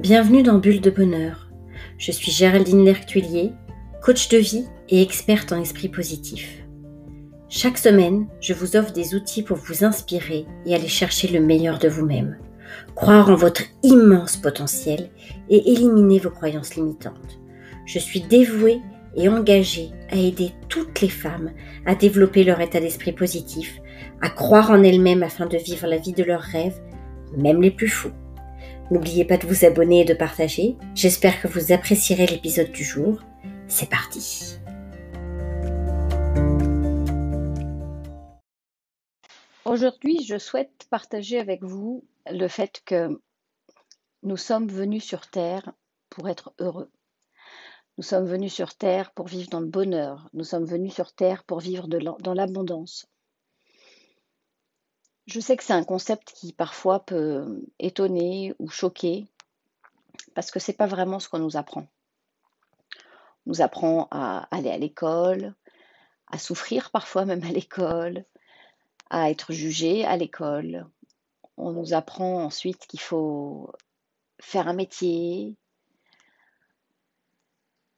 Bienvenue dans Bulle de Bonheur. Je suis Géraldine Lertuillier, coach de vie et experte en esprit positif. Chaque semaine, je vous offre des outils pour vous inspirer et aller chercher le meilleur de vous-même, croire en votre immense potentiel et éliminer vos croyances limitantes. Je suis dévouée et engagée à aider toutes les femmes à développer leur état d'esprit positif, à croire en elles-mêmes afin de vivre la vie de leurs rêves, même les plus fous. N'oubliez pas de vous abonner et de partager. J'espère que vous apprécierez l'épisode du jour. C'est parti. Aujourd'hui, je souhaite partager avec vous le fait que nous sommes venus sur Terre pour être heureux. Nous sommes venus sur Terre pour vivre dans le bonheur. Nous sommes venus sur Terre pour vivre dans l'abondance. Je sais que c'est un concept qui parfois peut étonner ou choquer parce que c'est pas vraiment ce qu'on nous apprend. On nous apprend à aller à l'école, à souffrir parfois même à l'école, à être jugé à l'école. On nous apprend ensuite qu'il faut faire un métier,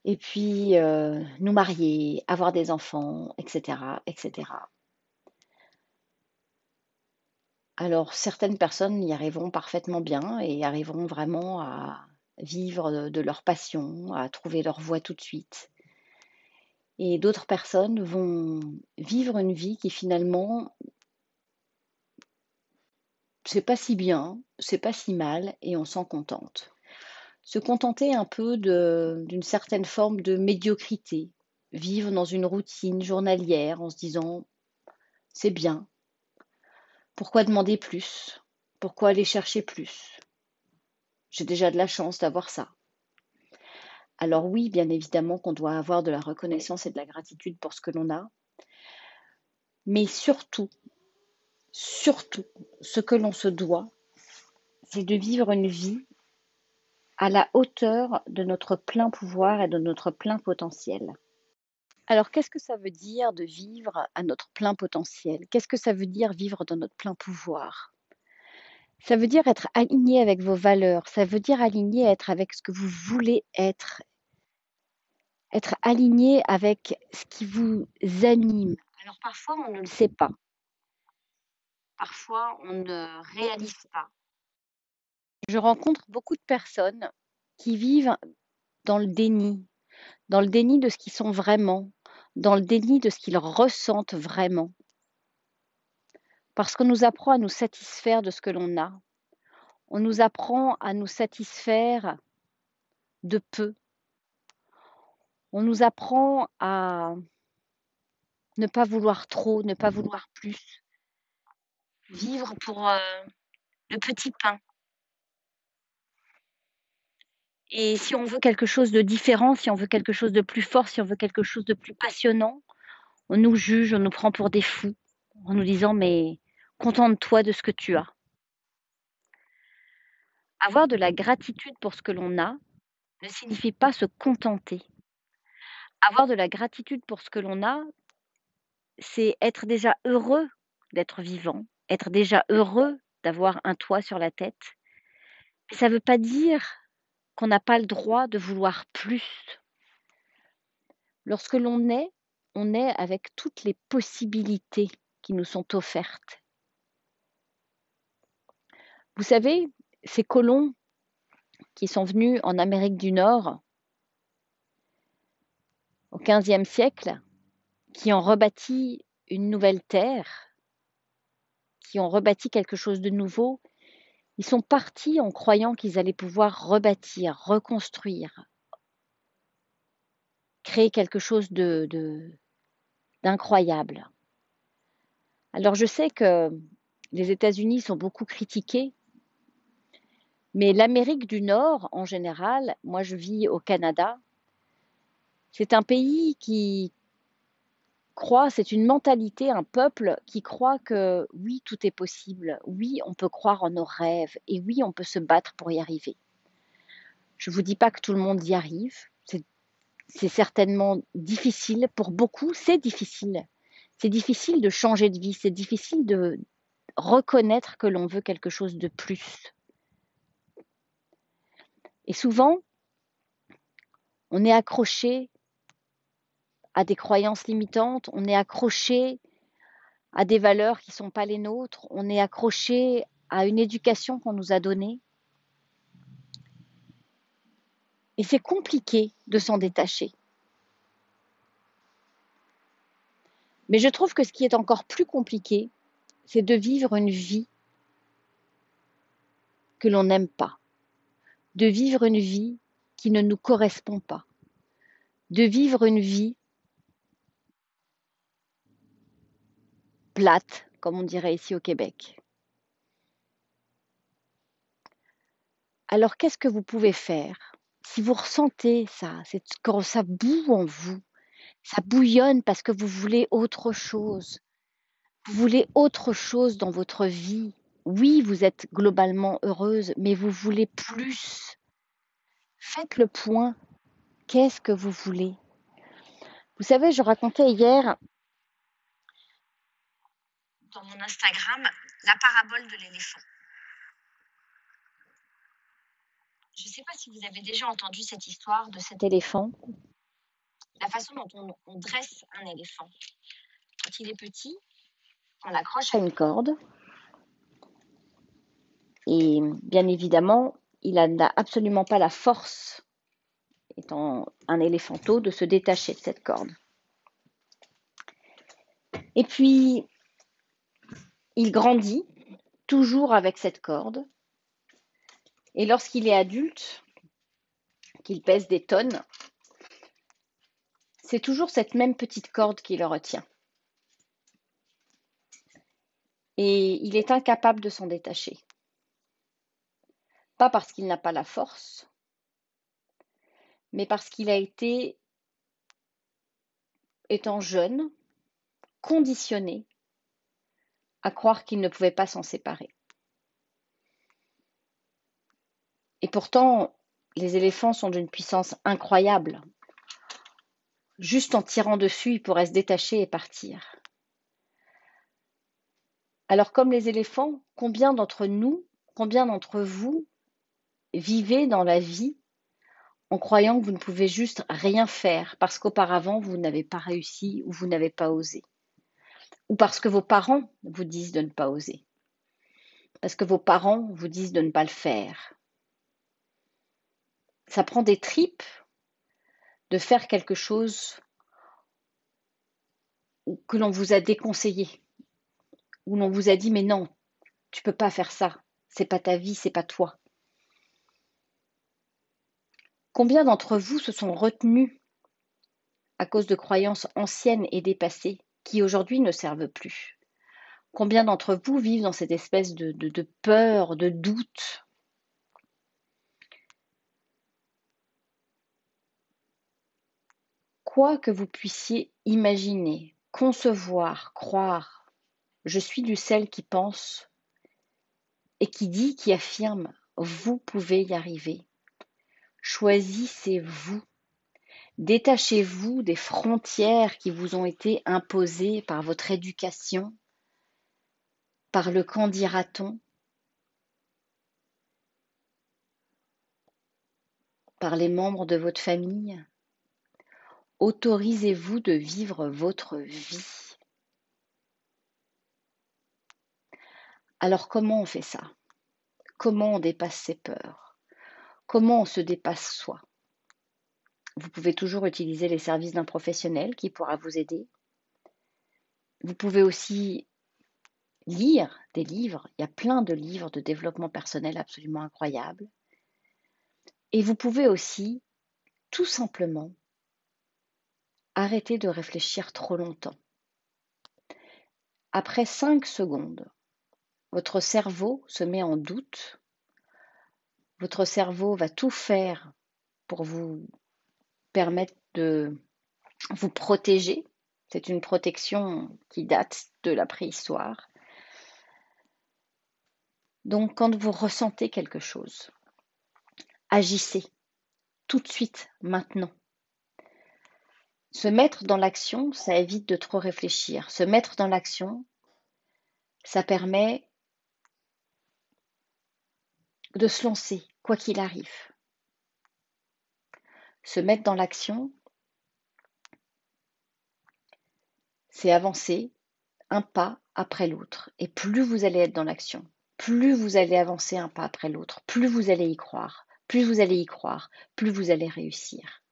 et puis euh, nous marier, avoir des enfants, etc., etc. Alors certaines personnes y arriveront parfaitement bien et arriveront vraiment à vivre de leur passion, à trouver leur voie tout de suite. Et d'autres personnes vont vivre une vie qui finalement c'est pas si bien, c'est pas si mal et on s'en contente. Se contenter un peu d'une certaine forme de médiocrité, vivre dans une routine journalière en se disant c'est bien, pourquoi demander plus? Pourquoi aller chercher plus? J'ai déjà de la chance d'avoir ça. Alors oui, bien évidemment qu'on doit avoir de la reconnaissance et de la gratitude pour ce que l'on a, mais surtout, surtout, ce que l'on se doit, c'est de vivre une vie à la hauteur de notre plein pouvoir et de notre plein potentiel. Alors, qu'est-ce que ça veut dire de vivre à notre plein potentiel? Qu'est-ce que ça veut dire vivre dans notre plein pouvoir? Ça veut dire être aligné avec vos valeurs, ça veut dire aligné être avec ce que vous voulez être, être aligné avec ce qui vous anime. Alors parfois, on ne le sait pas. Parfois, on ne réalise pas. Je rencontre beaucoup de personnes qui vivent dans le déni, dans le déni de ce qu'ils sont vraiment, dans le déni de ce qu'ils ressentent vraiment. Parce qu'on nous apprend à nous satisfaire de ce que l'on a. On nous apprend à nous satisfaire de peu. On nous apprend à ne pas vouloir trop, ne pas vouloir plus. Vivre pour euh, le petit pain. Et si on veut quelque chose de différent, si on veut quelque chose de plus fort, si on veut quelque chose de plus passionnant, on nous juge, on nous prend pour des fous, en nous disant mais contente-toi de ce que tu as. Avoir de la gratitude pour ce que l'on a ne signifie pas se contenter. Avoir de la gratitude pour ce que l'on a, c'est être déjà heureux d'être vivant, être déjà heureux d'avoir un toit sur la tête. Mais ça ne veut pas dire qu'on n'a pas le droit de vouloir plus. Lorsque l'on est, on est avec toutes les possibilités qui nous sont offertes. Vous savez, ces colons qui sont venus en Amérique du Nord au XVe siècle, qui ont rebâti une nouvelle terre, qui ont rebâti quelque chose de nouveau, ils sont partis en croyant qu'ils allaient pouvoir rebâtir, reconstruire, créer quelque chose de, d'incroyable. Alors je sais que les États-Unis sont beaucoup critiqués, mais l'Amérique du Nord en général, moi je vis au Canada, c'est un pays qui, c'est une mentalité, un peuple qui croit que oui, tout est possible, oui, on peut croire en nos rêves et oui, on peut se battre pour y arriver. Je ne vous dis pas que tout le monde y arrive, c'est certainement difficile, pour beaucoup c'est difficile. C'est difficile de changer de vie, c'est difficile de reconnaître que l'on veut quelque chose de plus. Et souvent, on est accroché à des croyances limitantes, on est accroché à des valeurs qui ne sont pas les nôtres, on est accroché à une éducation qu'on nous a donnée. Et c'est compliqué de s'en détacher. Mais je trouve que ce qui est encore plus compliqué, c'est de vivre une vie que l'on n'aime pas, de vivre une vie qui ne nous correspond pas, de vivre une vie plate, comme on dirait ici au Québec. Alors qu'est-ce que vous pouvez faire? Si vous ressentez ça, quand ça boue en vous, ça bouillonne parce que vous voulez autre chose. Vous voulez autre chose dans votre vie. Oui, vous êtes globalement heureuse, mais vous voulez plus. Faites le point. Qu'est-ce que vous voulez? Vous savez, je racontais hier dans mon Instagram la parabole de l'éléphant. Je ne sais pas si vous avez déjà entendu cette histoire de cet éléphant la façon dont on, dresse un éléphant. Quand il est petit, on l'accroche à une corde. Et bien évidemment, il n'a absolument pas la force, étant un éléphanteau, de se détacher de cette corde. Et puis, il grandit, toujours avec cette corde. Et lorsqu'il est adulte, qu'il pèse des tonnes, c'est toujours cette même petite corde qui le retient. Et il est incapable de s'en détacher. Pas parce qu'il n'a pas la force, mais parce qu'il a été, étant jeune, conditionné à croire qu'il ne pouvait pas s'en séparer. Et pourtant, les éléphants sont d'une puissance incroyable. Juste en tirant dessus, il pourrait se détacher et partir. Alors comme les éléphants, combien d'entre nous, combien d'entre vous vivez dans la vie en croyant que vous ne pouvez juste rien faire parce qu'auparavant vous n'avez pas réussi ou vous n'avez pas osé? Ou parce que vos parents vous disent de ne pas oser. Parce que vos parents vous disent de ne pas le faire. Ça prend des tripes de faire quelque chose que l'on vous a déconseillé, où l'on vous a dit mais non, tu peux pas faire ça, c'est pas ta vie, c'est pas toi. Combien d'entre vous se sont retenus à cause de croyances anciennes et dépassées qui aujourd'hui ne servent plus Combien d'entre vous vivent dans cette espèce de, peur, de doute? Quoi que vous puissiez imaginer, concevoir, croire, je suis du celle qui pense et qui dit, qui affirme, vous pouvez y arriver. Choisissez-vous. Détachez-vous des frontières qui vous ont été imposées par votre éducation, par le qu'en dira-t-on, par les membres de votre famille. Autorisez-vous de vivre votre vie. Alors comment on fait ça? Comment on dépasse ses peurs? Comment on se dépasse soi? Vous pouvez toujours utiliser les services d'un professionnel qui pourra vous aider. Vous pouvez aussi lire des livres. Il y a plein de livres de développement personnel absolument incroyables. Et vous pouvez aussi tout simplement Arrêtez de réfléchir trop longtemps. Après cinq secondes, votre cerveau se met en doute. Votre cerveau va tout faire pour vous permettre de vous protéger. C'est une protection qui date de la préhistoire. Donc quand vous ressentez quelque chose, agissez tout de suite, maintenant. Se mettre dans l'action, ça évite de trop réfléchir. Se mettre dans l'action, ça permet de se lancer, quoi qu'il arrive. Se mettre dans l'action, c'est avancer un pas après l'autre. Et plus vous allez être dans l'action, plus vous allez avancer un pas après l'autre, plus vous allez y croire, plus vous allez y croire, plus vous allez réussir.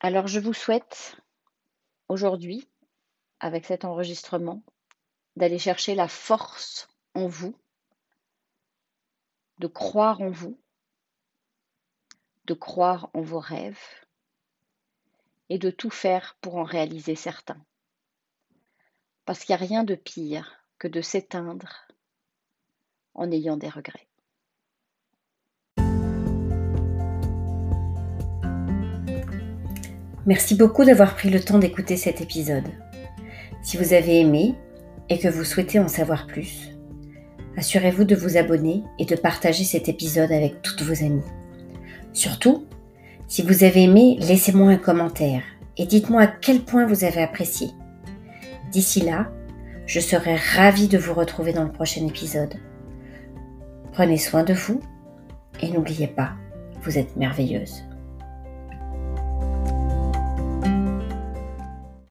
Alors je vous souhaite aujourd'hui, avec cet enregistrement, d'aller chercher la force en vous, de croire en vous, de croire en vos rêves et de tout faire pour en réaliser certains. Parce qu'il n'y a rien de pire que de s'éteindre en ayant des regrets. Merci beaucoup d'avoir pris le temps d'écouter cet épisode. Si vous avez aimé et que vous souhaitez en savoir plus, assurez-vous de vous abonner et de partager cet épisode avec toutes vos amies. Surtout, si vous avez aimé, laissez-moi un commentaire et dites-moi à quel point vous avez apprécié. D'ici là, je serai ravie de vous retrouver dans le prochain épisode. Prenez soin de vous et n'oubliez pas, vous êtes merveilleuse.